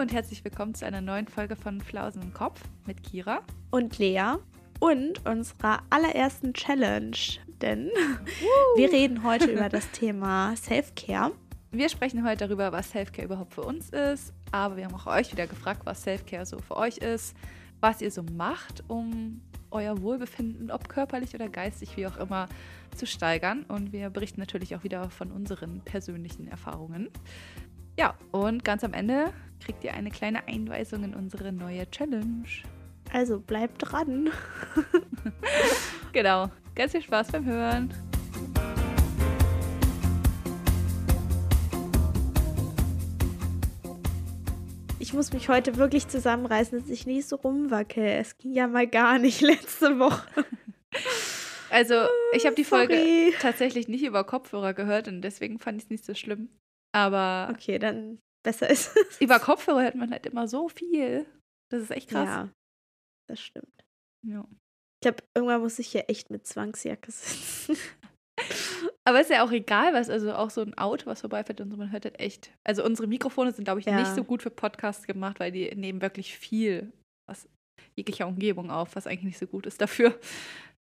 Hallo und herzlich willkommen zu einer neuen Folge von Flausen im Kopf mit Kira und Lea und unserer allerersten Challenge, denn wir reden heute über das Thema Self-Care. Wir sprechen heute darüber, was Self-Care überhaupt für uns ist, aber wir haben auch euch wieder gefragt, was Self-Care so für euch ist, was ihr so macht, um euer Wohlbefinden, ob körperlich oder geistig, wie auch immer, zu steigern. Und wir berichten natürlich auch wieder von unseren persönlichen Erfahrungen. Ja, und ganz am Ende kriegt ihr eine kleine Einweisung in unsere neue Challenge. Also bleibt dran. genau. Ganz viel Spaß beim Hören. Ich muss mich heute wirklich zusammenreißen, dass ich nicht so rumwackel. Es ging ja mal gar nicht letzte Woche. Also, ich habe die Folge Sorry. tatsächlich nicht über Kopfhörer gehört und deswegen fand ich es nicht so schlimm. Aber. Okay, dann besser ist es. Über Kopfhörer hört man halt immer so viel. Das ist echt krass. Ja, das stimmt. Ja. Ich glaube, irgendwann muss ich hier echt mit Zwangsjacke sitzen. Aber ist ja auch egal, was, also auch so ein Auto, was vorbeifährt und so, man hört halt echt. Also unsere Mikrofone sind, glaube ich, ja. nicht so gut für Podcasts gemacht, weil die nehmen wirklich viel aus jeglicher Umgebung auf, was eigentlich nicht so gut ist dafür.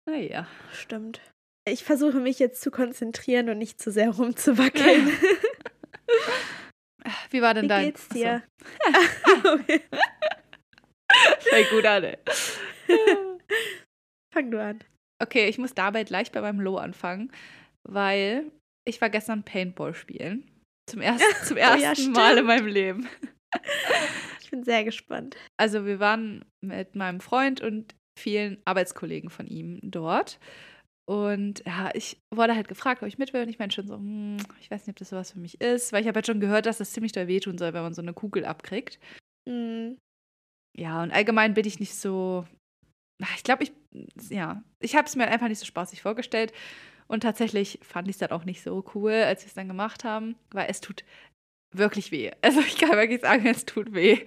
Naja. Stimmt. Ich versuche mich jetzt zu konzentrieren und nicht zu sehr rumzuwackeln. Wie war denn Wie dein? Wie geht's dir? okay. Fängt gut an, ey. Fang du an. Okay, ich muss dabei gleich bei meinem Low anfangen, weil ich war gestern Paintball spielen. Zum, erst, zum ersten oh ja, Mal in meinem Leben. Ich bin sehr gespannt. Also wir waren mit meinem Freund und vielen Arbeitskollegen von ihm dort. Und ja, ich wurde halt gefragt, ob ich mit will. Und ich meinte schon so, hm, ich weiß nicht, ob das sowas für mich ist, weil ich habe halt schon gehört, dass das ziemlich doll wehtun soll, wenn man so eine Kugel abkriegt. Mhm. Ja, und allgemein bin ich nicht so. Ich glaube, ich, ja, ich habe es mir einfach nicht so spaßig vorgestellt. Und tatsächlich fand ich es dann auch nicht so cool, als wir es dann gemacht haben, weil es tut wirklich weh. Also ich kann wirklich sagen, es tut weh.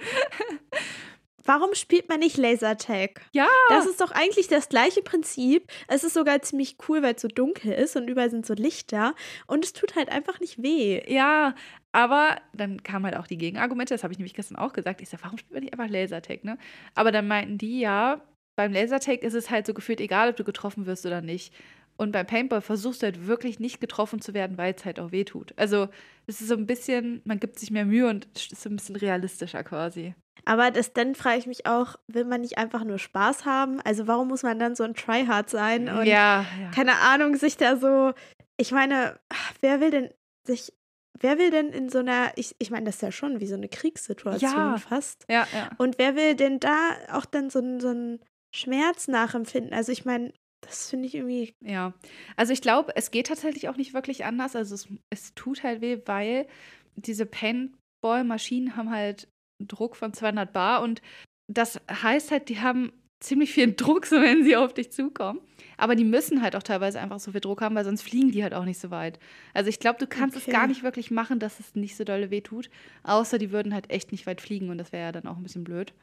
Warum spielt man nicht Lasertag? Ja. Das ist doch eigentlich das gleiche Prinzip. Es ist sogar ziemlich cool, weil es so dunkel ist und überall sind so Lichter und es tut halt einfach nicht weh. Ja, aber dann kamen halt auch die Gegenargumente, das habe ich nämlich gestern auch gesagt. Ich sage, warum spielt man nicht einfach Lasertag, ne? Aber dann meinten die, ja, beim Lasertag ist es halt so gefühlt egal, ob du getroffen wirst oder nicht. Und beim Paintball versuchst du halt wirklich nicht getroffen zu werden, weil es halt auch weh tut. Also es ist so ein bisschen, man gibt sich mehr Mühe und ist so ein bisschen realistischer quasi. Aber das, dann frage ich mich auch, will man nicht einfach nur Spaß haben? Also warum muss man dann so ein Tryhard sein? Und ja, ja. keine Ahnung, sich da so. Ich meine, wer will denn sich wer will denn in so einer, ich, ich meine, das ist ja schon wie so eine Kriegssituation ja. fast. Ja, ja. Und wer will denn da auch dann so, so einen Schmerz nachempfinden? Also ich meine, das finde ich irgendwie. Ja, also ich glaube, es geht tatsächlich auch nicht wirklich anders. Also es, es tut halt weh, weil diese Paintball-Maschinen haben halt Druck von 200 Bar und das heißt halt, die haben ziemlich viel Druck, so wenn sie auf dich zukommen. Aber die müssen halt auch teilweise einfach so viel Druck haben, weil sonst fliegen die halt auch nicht so weit. Also ich glaube, du kannst okay. es gar nicht wirklich machen, dass es nicht so dolle weh tut. Außer die würden halt echt nicht weit fliegen und das wäre ja dann auch ein bisschen blöd.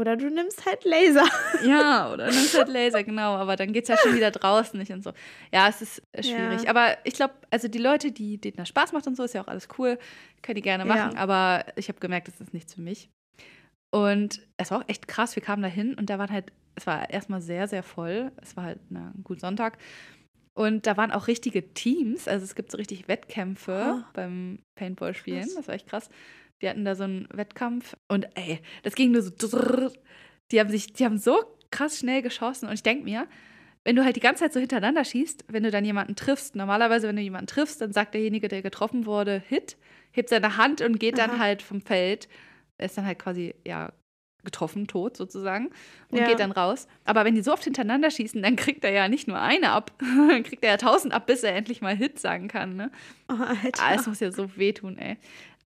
Oder du nimmst halt Laser. Ja, oder du nimmst halt Laser, genau. Aber dann geht es ja schon wieder draußen nicht und so. Ja, es ist schwierig. Ja. Aber ich glaube, also die Leute, die, denen das Spaß macht und so, ist ja auch alles cool. Können die gerne machen. Ja. Aber ich habe gemerkt, das ist nichts für mich. Und es war auch echt krass. Wir kamen da hin und da waren halt, es war erstmal sehr, sehr voll. Es war halt na, ein guter Sonntag. Und da waren auch richtige Teams. Also es gibt so richtig Wettkämpfe oh. beim Paintball-Spielen. Das war echt krass. Die hatten da so einen Wettkampf und ey, das ging nur so. Die haben sich, die haben so krass schnell geschossen und ich denke mir, wenn du halt die ganze Zeit so hintereinander schießt, wenn du dann jemanden triffst, normalerweise, wenn du jemanden triffst, dann sagt derjenige, der getroffen wurde, Hit, hebt seine Hand und geht Aha. dann halt vom Feld. Er ist dann halt quasi, ja, getroffen, tot sozusagen, und ja. geht dann raus. Aber wenn die so oft hintereinander schießen, dann kriegt er ja nicht nur eine ab, dann kriegt er ja tausend ab, bis er endlich mal Hit sagen kann. Ne? Oh, Alter. Ah, es muss ja so wehtun, ey.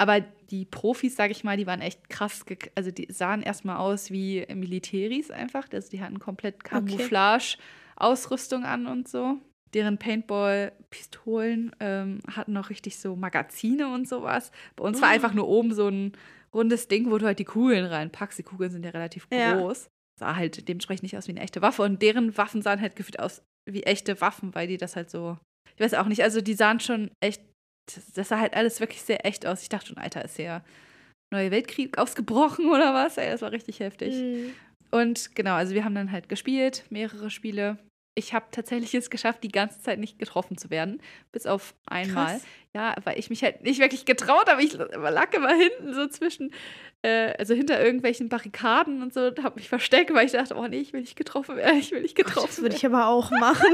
Aber die Profis, sage ich mal, die waren echt krass. Also die sahen erstmal aus wie Militäris einfach. Also die hatten komplett Camouflage-Ausrüstung an und so. Deren Paintball-Pistolen ähm, hatten noch richtig so Magazine und sowas. Bei uns oh. war einfach nur oben so ein rundes Ding, wo du halt die Kugeln reinpackst. Die Kugeln sind ja relativ groß. Ja. Sah halt dementsprechend nicht aus wie eine echte Waffe. Und deren Waffen sahen halt gefühlt aus wie echte Waffen, weil die das halt so. Ich weiß auch nicht, also die sahen schon echt das, das, sah halt alles wirklich sehr echt aus. Ich dachte schon, Alter, ist ja neue Weltkrieg ausgebrochen oder was. Ey, das war richtig heftig. Mhm. Und genau, also wir haben dann halt gespielt, mehrere Spiele. Ich habe tatsächlich es geschafft, die ganze Zeit nicht getroffen zu werden, bis auf einmal. Krass. Ja, weil ich mich halt nicht wirklich getraut habe. Ich lag immer hinten so zwischen, äh, also hinter irgendwelchen Barrikaden und so habe mich versteckt, weil ich dachte, oh nee, ich will nicht getroffen werden, ich will nicht getroffen werden. Das würde ich aber auch machen.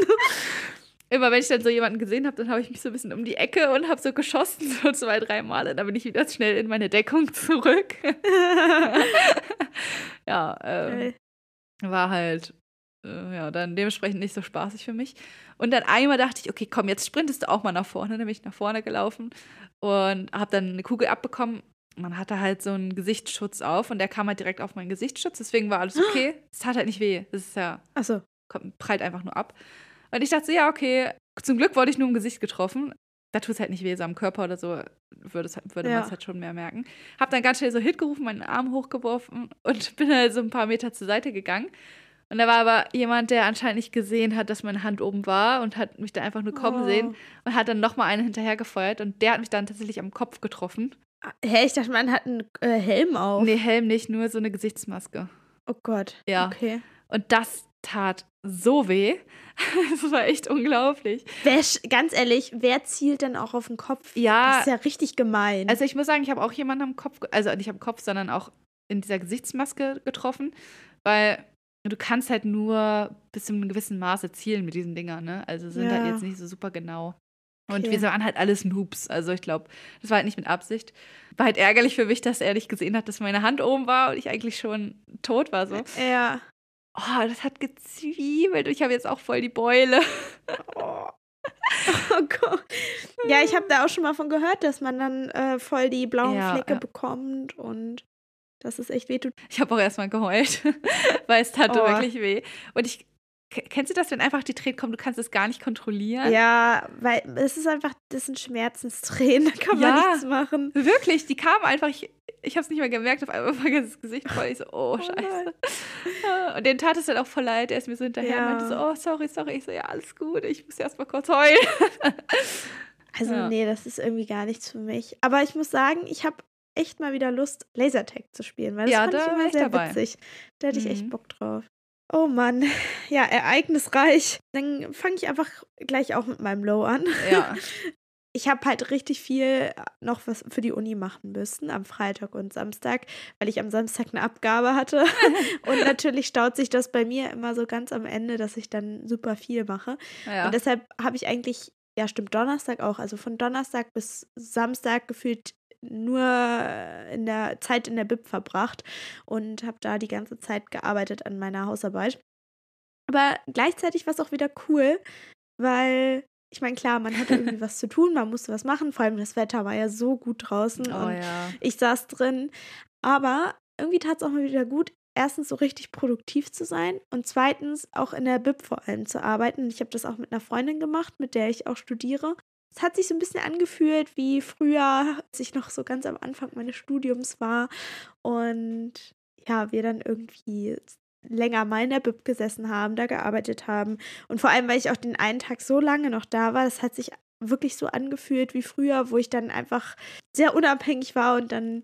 Immer wenn ich dann so jemanden gesehen habe, dann habe ich mich so ein bisschen um die Ecke und habe so geschossen, so zwei, drei Male. Dann bin ich wieder schnell in meine Deckung zurück. ja, ähm, war halt, äh, ja, dann dementsprechend nicht so spaßig für mich. Und dann einmal dachte ich, okay, komm, jetzt sprintest du auch mal nach vorne. Dann bin ich nach vorne gelaufen und habe dann eine Kugel abbekommen. Man hatte halt so einen Gesichtsschutz auf und der kam halt direkt auf meinen Gesichtsschutz. Deswegen war alles okay. Es tat halt nicht weh. Das ist ja, Ach so. kommt, prallt einfach nur ab. Und ich dachte so, ja, okay, zum Glück wurde ich nur im Gesicht getroffen. Da tut es halt nicht weh, so am Körper oder so würde, würde ja. man es halt schon mehr merken. Hab dann ganz schnell so Hit gerufen, meinen Arm hochgeworfen und bin halt so ein paar Meter zur Seite gegangen. Und da war aber jemand, der anscheinend nicht gesehen hat, dass meine Hand oben war und hat mich da einfach nur kommen oh. sehen und hat dann nochmal einen hinterhergefeuert und der hat mich dann tatsächlich am Kopf getroffen. Hä, ich dachte, man hat einen äh, Helm auf. Nee, Helm nicht, nur so eine Gesichtsmaske. Oh Gott. Ja. Okay. Und das tat so weh. Das war echt unglaublich. Wer, ganz ehrlich, wer zielt denn auch auf den Kopf? Ja. Das ist ja richtig gemein. Also ich muss sagen, ich habe auch jemanden am Kopf, also nicht am Kopf, sondern auch in dieser Gesichtsmaske getroffen, weil du kannst halt nur bis zu einem gewissen Maße zielen mit diesen Dingern, ne? Also sind halt ja. halt jetzt nicht so super genau. Und okay. wir waren halt alles Noobs. Also ich glaube, das war halt nicht mit Absicht. War halt ärgerlich für mich, dass er nicht gesehen hat, dass meine Hand oben war und ich eigentlich schon tot war so. Ja. Oh, das hat gezwiebelt. Ich habe jetzt auch voll die Beule. Oh. oh Gott. Ja, ich habe da auch schon mal von gehört, dass man dann äh, voll die blauen ja, Flecke ja. bekommt und dass es echt weh tut. Ich habe auch erstmal geheult, weil es tat oh. wirklich weh. Und ich Kennst du das, wenn einfach die Tränen kommen, du kannst es gar nicht kontrollieren? Ja, weil es ist einfach, das sind Schmerzenstränen, da kann ja, man nichts machen. Wirklich, die kamen einfach, ich, ich habe es nicht mehr gemerkt, auf einmal war das Gesicht voll. Ich so, oh, oh scheiße. Oh und den tat es dann auch voll leid, er ist mir so hinterher ja. und meinte so, oh, sorry, sorry. Ich so, ja, alles gut, ich muss erst mal kurz heulen. also, ja. nee, das ist irgendwie gar nichts für mich. Aber ich muss sagen, ich habe echt mal wieder Lust, Lasertag zu spielen, weil das ja, fand da ich immer sehr dabei. witzig. Da hätte ich echt mhm. Bock drauf. Oh Mann, ja, ereignisreich. Dann fange ich einfach gleich auch mit meinem Low an. Ja. Ich habe halt richtig viel noch was für die Uni machen müssen am Freitag und Samstag, weil ich am Samstag eine Abgabe hatte. und natürlich staut sich das bei mir immer so ganz am Ende, dass ich dann super viel mache. Ja. Und deshalb habe ich eigentlich, ja stimmt, Donnerstag auch, also von Donnerstag bis Samstag gefühlt nur in der Zeit in der Bib verbracht und habe da die ganze Zeit gearbeitet an meiner Hausarbeit. Aber gleichzeitig war es auch wieder cool, weil ich meine, klar, man hatte irgendwie was zu tun, man musste was machen. Vor allem das Wetter war ja so gut draußen oh, und ja. ich saß drin. Aber irgendwie tat es auch mal wieder gut, erstens so richtig produktiv zu sein und zweitens auch in der Bib vor allem zu arbeiten. Ich habe das auch mit einer Freundin gemacht, mit der ich auch studiere. Es hat sich so ein bisschen angefühlt wie früher, als ich noch so ganz am Anfang meines Studiums war und ja, wir dann irgendwie länger mal in der Bib gesessen haben, da gearbeitet haben. Und vor allem, weil ich auch den einen Tag so lange noch da war, das hat sich wirklich so angefühlt wie früher, wo ich dann einfach sehr unabhängig war und dann,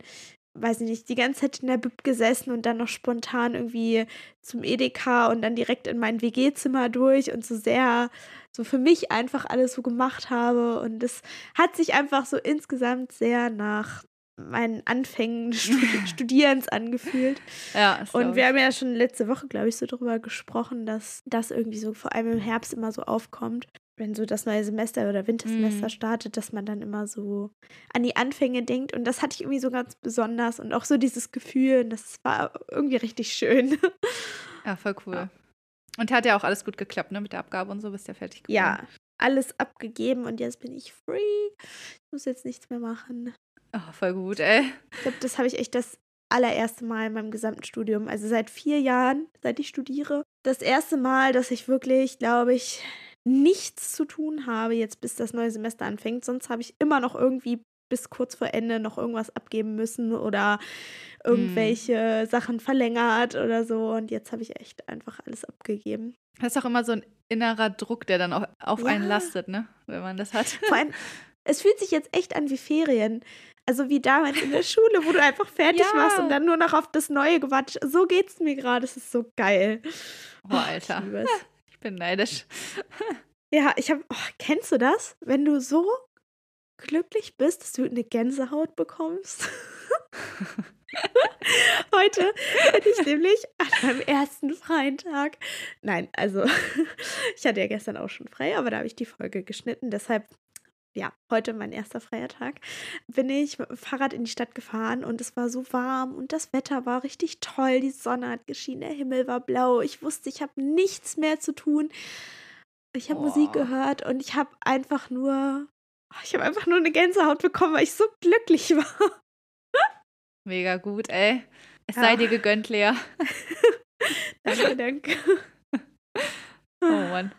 weiß ich nicht, die ganze Zeit in der Bib gesessen und dann noch spontan irgendwie zum Edeka und dann direkt in mein WG-Zimmer durch und so sehr, so für mich einfach alles so gemacht habe. Und es hat sich einfach so insgesamt sehr nach meinen Anfängen Studierens angefühlt. Ja, und wir haben ja schon letzte Woche, glaube ich, so darüber gesprochen, dass das irgendwie so vor allem im Herbst immer so aufkommt, wenn so das neue Semester oder Wintersemester mm. startet, dass man dann immer so an die Anfänge denkt. Und das hatte ich irgendwie so ganz besonders und auch so dieses Gefühl, und das war irgendwie richtig schön. Ja, voll cool. Ja. Und hat ja auch alles gut geklappt, ne? Mit der Abgabe und so bist ja fertig geworden. Ja, alles abgegeben und jetzt bin ich free. Ich muss jetzt nichts mehr machen. Oh, voll gut, ey. Ich glaube, das habe ich echt das allererste Mal in meinem gesamten Studium, also seit vier Jahren, seit ich studiere, das erste Mal, dass ich wirklich, glaube ich, nichts zu tun habe, jetzt bis das neue Semester anfängt. Sonst habe ich immer noch irgendwie bis kurz vor Ende noch irgendwas abgeben müssen oder irgendwelche mm. Sachen verlängert oder so. Und jetzt habe ich echt einfach alles abgegeben. Das ist auch immer so ein innerer Druck, der dann auch auf ja. einen lastet, ne? Wenn man das hat. Vor allem, es fühlt sich jetzt echt an wie Ferien. Also wie damals in der Schule, wo du einfach fertig ja. warst und dann nur noch auf das Neue gewartet. So geht's mir gerade. Es ist so geil. Oh, Alter. Ich, ich bin neidisch. Ja, ich habe. Oh, kennst du das? Wenn du so glücklich bist, dass du eine Gänsehaut bekommst? Heute bin ich nämlich an meinem ersten freien Tag. Nein, also ich hatte ja gestern auch schon frei, aber da habe ich die Folge geschnitten. Deshalb, ja, heute mein erster freier Tag, bin ich mit dem Fahrrad in die Stadt gefahren und es war so warm und das Wetter war richtig toll. Die Sonne hat geschienen, der Himmel war blau. Ich wusste, ich habe nichts mehr zu tun. Ich habe Musik gehört und ich habe einfach nur, ich habe einfach nur eine Gänsehaut bekommen, weil ich so glücklich war. Mega gut, ey. Es ja. sei dir gegönnt, Lea. danke, danke. oh Mann.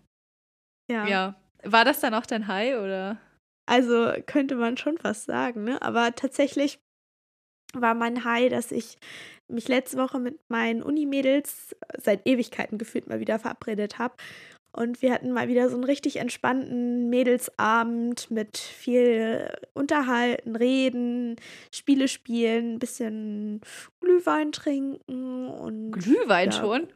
Ja. ja. War das dann auch dein High oder? Also könnte man schon fast sagen, ne? Aber tatsächlich war mein High, dass ich mich letzte Woche mit meinen Unimädels seit Ewigkeiten gefühlt mal wieder verabredet habe und wir hatten mal wieder so einen richtig entspannten Mädelsabend mit viel Unterhalten, Reden, Spiele spielen, ein bisschen Glühwein trinken und. Glühwein ja. schon?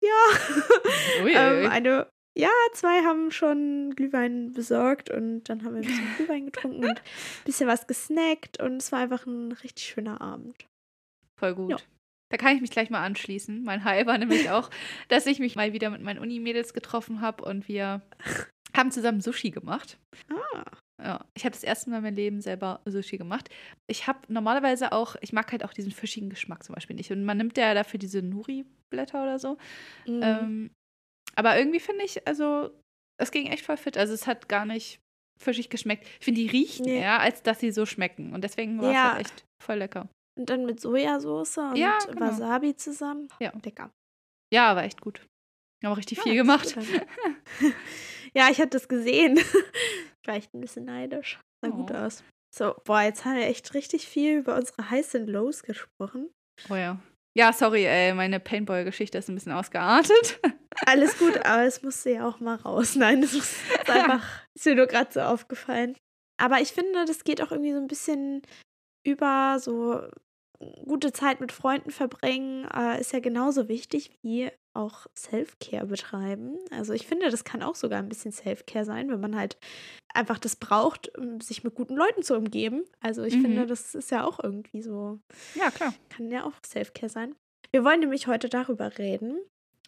Ja. ähm, eine, ja, zwei haben schon Glühwein besorgt und dann haben wir ein bisschen Glühwein getrunken und ein bisschen was gesnackt und es war einfach ein richtig schöner Abend. Voll gut. Ja. Da kann ich mich gleich mal anschließen. Mein High war nämlich auch, dass ich mich mal wieder mit meinen Uni-Mädels getroffen habe und wir haben zusammen Sushi gemacht. Ah. Ja, ich habe das erste Mal in meinem Leben selber Sushi gemacht. Ich habe normalerweise auch, ich mag halt auch diesen fischigen Geschmack zum Beispiel nicht. Und man nimmt ja dafür diese Nuri-Blätter oder so. Mhm. Ähm, aber irgendwie finde ich, also, es ging echt voll fit. Also, es hat gar nicht fischig geschmeckt. Ich finde, die riechen nee. eher, als dass sie so schmecken. Und deswegen war es ja. halt echt voll lecker. Und dann mit Sojasauce und ja, genau. Wasabi zusammen. Ja. Lecker. Ja, war echt gut. Haben auch richtig ja, viel gemacht. ja, ich hatte das gesehen. ich war echt ein bisschen neidisch. Sah oh. gut aus. So, boah, jetzt haben wir echt richtig viel über unsere Highs und Lows gesprochen. Oh ja. Ja, sorry, ey, meine Paintball-Geschichte ist ein bisschen ausgeartet. Alles gut, aber es musste ja auch mal raus. Nein, das ist einfach, ist mir nur gerade so aufgefallen. Aber ich finde, das geht auch irgendwie so ein bisschen über so gute Zeit mit Freunden verbringen äh, ist ja genauso wichtig wie auch Self-Care betreiben. Also ich finde, das kann auch sogar ein bisschen Self-Care sein, wenn man halt einfach das braucht, sich mit guten Leuten zu umgeben. Also ich mhm. finde, das ist ja auch irgendwie so. Ja, klar. Kann ja auch Self-Care sein. Wir wollen nämlich heute darüber reden.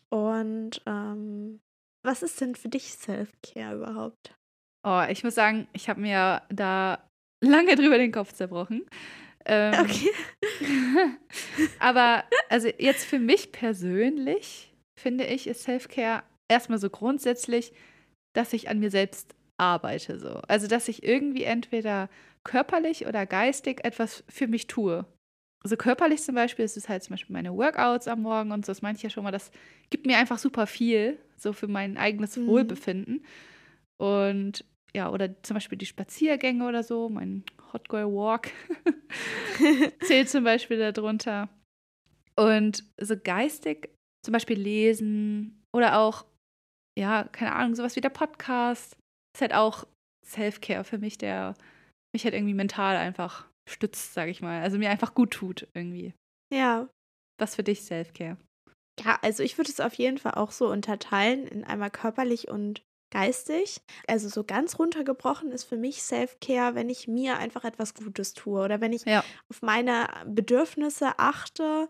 Und ähm, was ist denn für dich Self-Care überhaupt? Oh, ich muss sagen, ich habe mir da lange drüber den Kopf zerbrochen. Ähm, okay. aber also jetzt für mich persönlich finde ich, ist Self-Care erstmal so grundsätzlich, dass ich an mir selbst arbeite. So. Also dass ich irgendwie entweder körperlich oder geistig etwas für mich tue. Also körperlich zum Beispiel ist es halt zum Beispiel meine Workouts am Morgen und so, das meinte ich ja schon mal, das gibt mir einfach super viel, so für mein eigenes mhm. Wohlbefinden. Und ja, oder zum Beispiel die Spaziergänge oder so, mein Hot Girl Walk zählt zum Beispiel darunter. Und so geistig zum Beispiel lesen oder auch, ja, keine Ahnung, sowas wie der Podcast ist halt auch Self-Care für mich, der mich halt irgendwie mental einfach stützt, sag ich mal. Also mir einfach gut tut irgendwie. Ja. Was für dich Self-Care? Ja, also ich würde es auf jeden Fall auch so unterteilen in einmal körperlich und geistig. Also so ganz runtergebrochen ist für mich Self-Care, wenn ich mir einfach etwas Gutes tue oder wenn ich ja. auf meine Bedürfnisse achte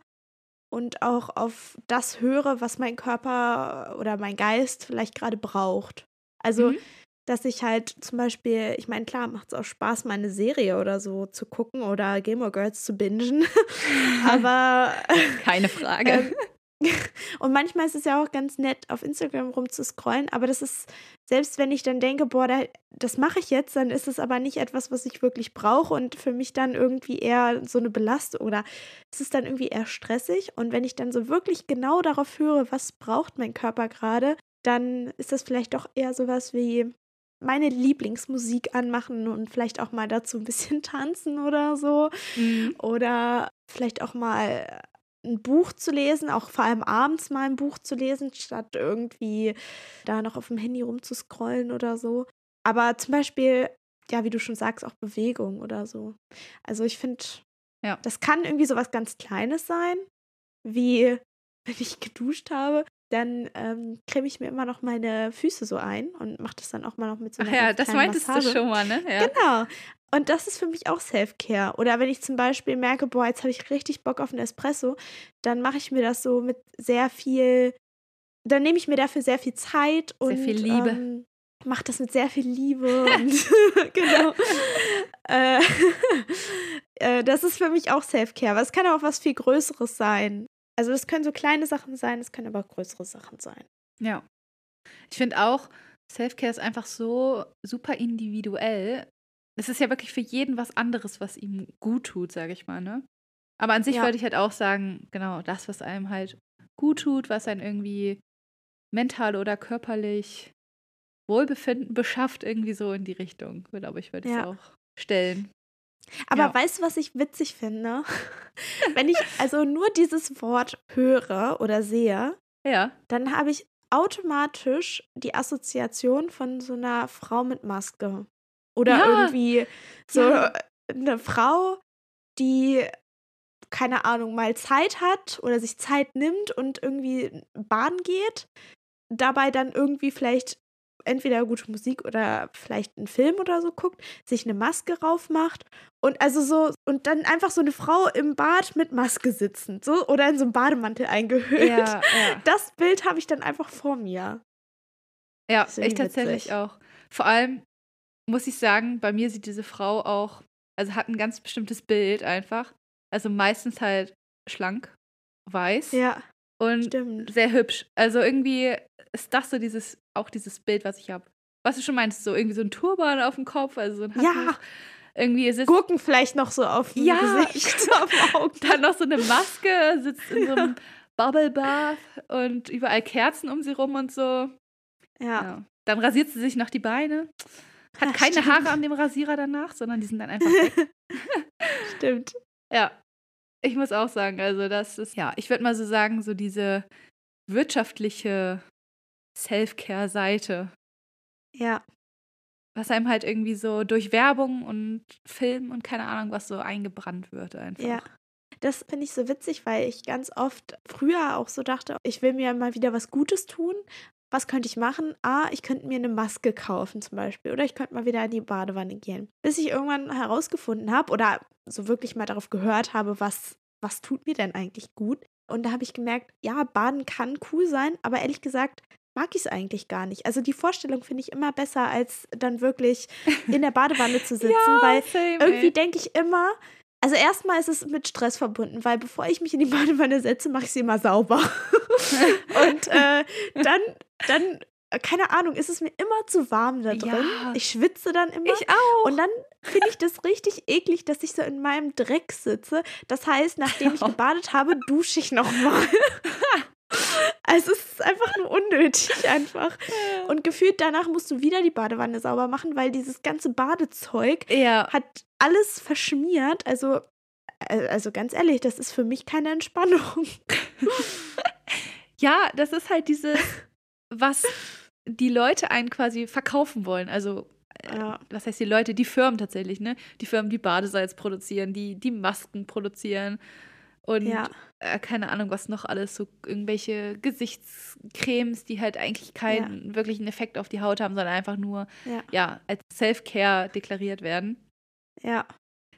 und auch auf das höre, was mein Körper oder mein Geist vielleicht gerade braucht. Also, mhm. dass ich halt zum Beispiel, ich meine, klar, macht es auch Spaß, meine Serie oder so zu gucken oder Gamer Girls zu bingen. Aber. Keine Frage. Ähm, und manchmal ist es ja auch ganz nett, auf Instagram rumzuscrollen, aber das ist, selbst wenn ich dann denke, boah, da, das mache ich jetzt, dann ist es aber nicht etwas, was ich wirklich brauche und für mich dann irgendwie eher so eine Belastung oder es ist dann irgendwie eher stressig. Und wenn ich dann so wirklich genau darauf höre, was braucht mein Körper gerade, dann ist das vielleicht doch eher sowas wie meine Lieblingsmusik anmachen und vielleicht auch mal dazu ein bisschen tanzen oder so. Mhm. Oder vielleicht auch mal ein Buch zu lesen, auch vor allem abends mal ein Buch zu lesen, statt irgendwie da noch auf dem Handy rumzuscrollen oder so. Aber zum Beispiel ja, wie du schon sagst, auch Bewegung oder so. Also ich finde, ja. das kann irgendwie so was ganz Kleines sein, wie wenn ich geduscht habe, dann ähm, creme ich mir immer noch meine Füße so ein und mache das dann auch mal noch mit so einer Ach ja, das meintest Massage. du schon mal, ne? Ja. Genau. Und das ist für mich auch Self-Care. Oder wenn ich zum Beispiel merke, boah, jetzt habe ich richtig Bock auf einen Espresso, dann mache ich mir das so mit sehr viel, dann nehme ich mir dafür sehr viel Zeit und sehr viel Liebe. Ähm, mache das mit sehr viel Liebe und genau. äh, äh, das ist für mich auch Self-Care. Aber es kann auch was viel Größeres sein. Also das können so kleine Sachen sein, es können aber auch größere Sachen sein. Ja. Ich finde auch, Self-Care ist einfach so super individuell. Es ist ja wirklich für jeden was anderes, was ihm gut tut, sage ich mal, ne? Aber an sich ja. würde ich halt auch sagen, genau, das, was einem halt gut tut, was einen irgendwie mental oder körperlich Wohlbefinden beschafft, irgendwie so in die Richtung, glaube ich, würde ich es auch stellen. Aber ja. weißt du, was ich witzig finde? Wenn ich also nur dieses Wort höre oder sehe, ja. dann habe ich automatisch die Assoziation von so einer Frau mit Maske. Oder ja. irgendwie so ja. eine Frau, die, keine Ahnung, mal Zeit hat oder sich Zeit nimmt und irgendwie baden geht, dabei dann irgendwie vielleicht entweder gute Musik oder vielleicht einen Film oder so guckt, sich eine Maske raufmacht und also so und dann einfach so eine Frau im Bad mit Maske sitzen, so oder in so einem Bademantel eingehüllt. Ja, ja. Das Bild habe ich dann einfach vor mir. Ja, ich tatsächlich auch. Vor allem muss ich sagen, bei mir sieht diese Frau auch, also hat ein ganz bestimmtes Bild einfach. Also meistens halt schlank, weiß. Ja. Und stimmt. sehr hübsch. Also irgendwie ist das so dieses, auch dieses Bild, was ich habe. Was du schon meinst, so irgendwie so ein Turban auf dem Kopf, also so ein Handtuch. Ja. Irgendwie sitzt, Gurken vielleicht noch so auf dem ja, Gesicht, auf Augen. Dann noch so eine Maske, sitzt in so einem Bubble Bath und überall Kerzen um sie rum und so. Ja. ja. Dann rasiert sie sich noch die Beine. Hat keine Stimmt. Haare an dem Rasierer danach, sondern die sind dann einfach weg. Stimmt. Ja. Ich muss auch sagen, also das ist, ja, ich würde mal so sagen, so diese wirtschaftliche Self-Care-Seite. Ja. Was einem halt irgendwie so durch Werbung und Film und keine Ahnung was so eingebrannt wird einfach. Ja. Das finde ich so witzig, weil ich ganz oft früher auch so dachte, ich will mir mal wieder was Gutes tun. Was könnte ich machen? Ah, ich könnte mir eine Maske kaufen zum Beispiel. Oder ich könnte mal wieder in die Badewanne gehen. Bis ich irgendwann herausgefunden habe oder so wirklich mal darauf gehört habe, was, was tut mir denn eigentlich gut. Und da habe ich gemerkt, ja, Baden kann cool sein, aber ehrlich gesagt, mag ich es eigentlich gar nicht. Also die Vorstellung finde ich immer besser, als dann wirklich in der Badewanne zu sitzen, ja, weil same, irgendwie denke ich immer, also erstmal ist es mit Stress verbunden, weil bevor ich mich in die Badewanne setze, mache ich sie immer sauber. und äh, dann, dann, keine Ahnung, ist es mir immer zu warm da drin. Ja. Ich schwitze dann immer. Ich auch. Und dann finde ich das richtig eklig, dass ich so in meinem Dreck sitze. Das heißt, nachdem ich gebadet habe, dusche ich nochmal. Also es ist einfach nur unnötig einfach. Und gefühlt danach musst du wieder die Badewanne sauber machen, weil dieses ganze Badezeug ja. hat alles verschmiert. Also, äh, also ganz ehrlich, das ist für mich keine Entspannung. ja, das ist halt dieses, was die Leute einen quasi verkaufen wollen. Also äh, ja. was heißt die Leute, die Firmen tatsächlich, ne? Die Firmen, die Badesalz produzieren, die die Masken produzieren und ja. Äh, keine Ahnung, was noch alles, so irgendwelche Gesichtscremes, die halt eigentlich keinen ja. wirklichen Effekt auf die Haut haben, sondern einfach nur ja, ja als Self-Care deklariert werden. Ja.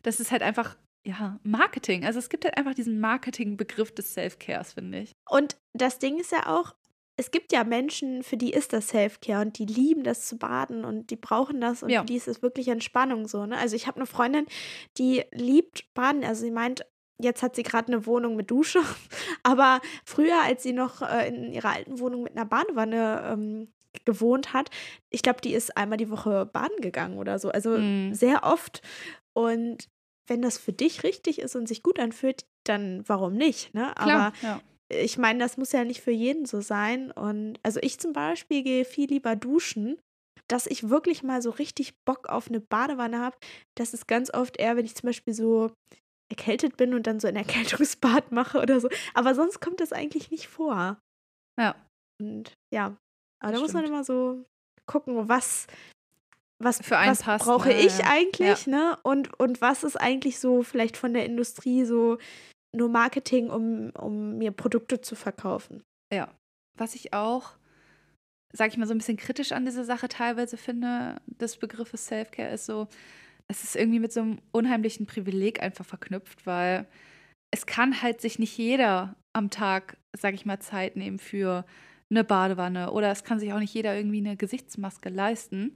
Das ist halt einfach, ja, Marketing. Also es gibt halt einfach diesen Marketing-Begriff des Self-Cares, finde ich. Und das Ding ist ja auch, es gibt ja Menschen, für die ist das Self-Care und die lieben das zu baden und die brauchen das und ja. für die ist es wirklich Entspannung so. Ne? Also ich habe eine Freundin, die liebt Baden. Also sie meint, Jetzt hat sie gerade eine Wohnung mit Dusche. Aber früher, als sie noch äh, in ihrer alten Wohnung mit einer Badewanne ähm, gewohnt hat, ich glaube, die ist einmal die Woche baden gegangen oder so. Also mm. sehr oft. Und wenn das für dich richtig ist und sich gut anfühlt, dann warum nicht? Ne? Klar, Aber ja. ich meine, das muss ja nicht für jeden so sein. Und also ich zum Beispiel gehe viel lieber duschen. Dass ich wirklich mal so richtig Bock auf eine Badewanne habe, das ist ganz oft eher, wenn ich zum Beispiel so erkältet bin und dann so ein Erkältungsbad mache oder so. Aber sonst kommt das eigentlich nicht vor. Ja. Und ja, aber da muss man immer so gucken, was, was, für einen was passt, brauche ne? ich ja. eigentlich, ja. ne? Und, und was ist eigentlich so vielleicht von der Industrie so nur Marketing, um, um mir Produkte zu verkaufen. Ja. Was ich auch, sag ich mal, so ein bisschen kritisch an dieser Sache teilweise finde, des Begriffes Self-Care ist so, es ist irgendwie mit so einem unheimlichen Privileg einfach verknüpft, weil es kann halt sich nicht jeder am Tag, sag ich mal, Zeit nehmen für eine Badewanne oder es kann sich auch nicht jeder irgendwie eine Gesichtsmaske leisten.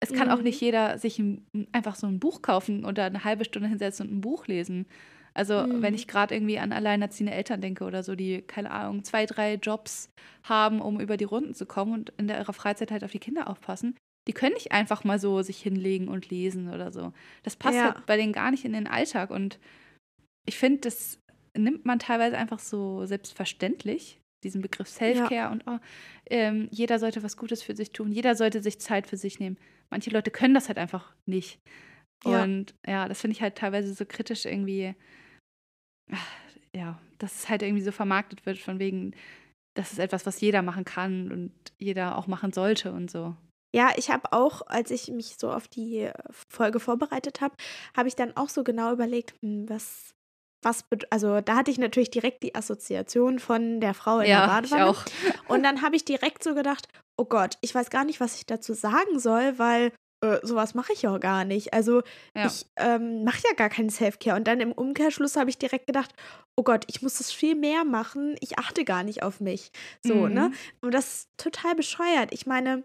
Es kann mhm. auch nicht jeder sich ein, einfach so ein Buch kaufen oder eine halbe Stunde hinsetzen und ein Buch lesen. Also, mhm. wenn ich gerade irgendwie an alleinerziehende Eltern denke oder so, die, keine Ahnung, zwei, drei Jobs haben, um über die Runden zu kommen und in der, ihrer Freizeit halt auf die Kinder aufpassen, die können nicht einfach mal so sich hinlegen und lesen oder so. Das passt ja. halt bei denen gar nicht in den Alltag. Und ich finde, das nimmt man teilweise einfach so selbstverständlich, diesen Begriff Self-Care ja. und oh, ähm, jeder sollte was Gutes für sich tun, jeder sollte sich Zeit für sich nehmen. Manche Leute können das halt einfach nicht. Ja. Und ja, das finde ich halt teilweise so kritisch irgendwie ja, dass es halt irgendwie so vermarktet wird, von wegen, das ist etwas, was jeder machen kann und jeder auch machen sollte und so. Ja, ich habe auch, als ich mich so auf die Folge vorbereitet habe, habe ich dann auch so genau überlegt, hm, was, was, also da hatte ich natürlich direkt die Assoziation von der Frau in ja, der Badewanne. Ich auch. Und dann habe ich direkt so gedacht, oh Gott, ich weiß gar nicht, was ich dazu sagen soll, weil äh, sowas mache ich ja gar nicht. Also ja. ich ähm, mache ja gar keinen Self-Care. Und dann im Umkehrschluss habe ich direkt gedacht, oh Gott, ich muss das viel mehr machen. Ich achte gar nicht auf mich. So, ne? mhm. ne? Und das ist total bescheuert. Ich meine,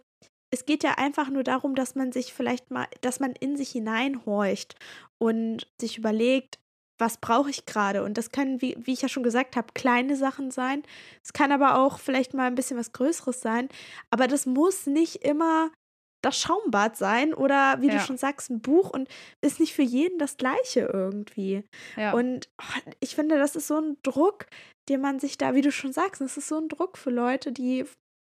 es geht ja einfach nur darum, dass man sich vielleicht mal, dass man in sich hineinhorcht und sich überlegt, was brauche ich gerade? Und das können, wie, wie ich ja schon gesagt habe, kleine Sachen sein. Es kann aber auch vielleicht mal ein bisschen was Größeres sein. Aber das muss nicht immer das Schaumbad sein oder wie ja. du schon sagst, ein Buch und ist nicht für jeden das gleiche irgendwie. Ja. Und oh, ich finde, das ist so ein Druck, den man sich da, wie du schon sagst, das ist so ein Druck für Leute, die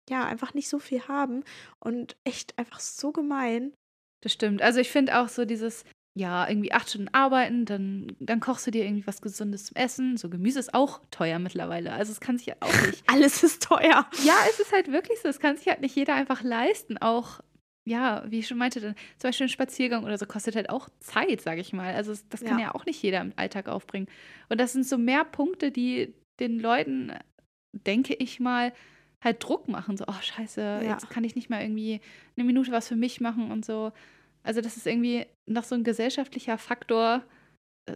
ja einfach nicht so viel haben und echt einfach so gemein. Das stimmt. Also ich finde auch so dieses, ja, irgendwie acht Stunden arbeiten, dann, dann kochst du dir irgendwie was Gesundes zum Essen. So Gemüse ist auch teuer mittlerweile. Also es kann sich auch nicht. Alles ist teuer. Ja, es ist halt wirklich so. Es kann sich halt nicht jeder einfach leisten. Auch ja, wie ich schon meinte, dann, zum Beispiel ein Spaziergang oder so kostet halt auch Zeit, sage ich mal. Also das kann ja. ja. auch nicht jeder im Alltag aufbringen. Und das sind so mehr Punkte, die den Leuten, denke ich mal, halt Druck machen. So, oh scheiße, ja. jetzt kann ich nicht mal irgendwie eine Minute was für mich machen und so. Also das ist irgendwie noch so ein gesellschaftlicher Faktor,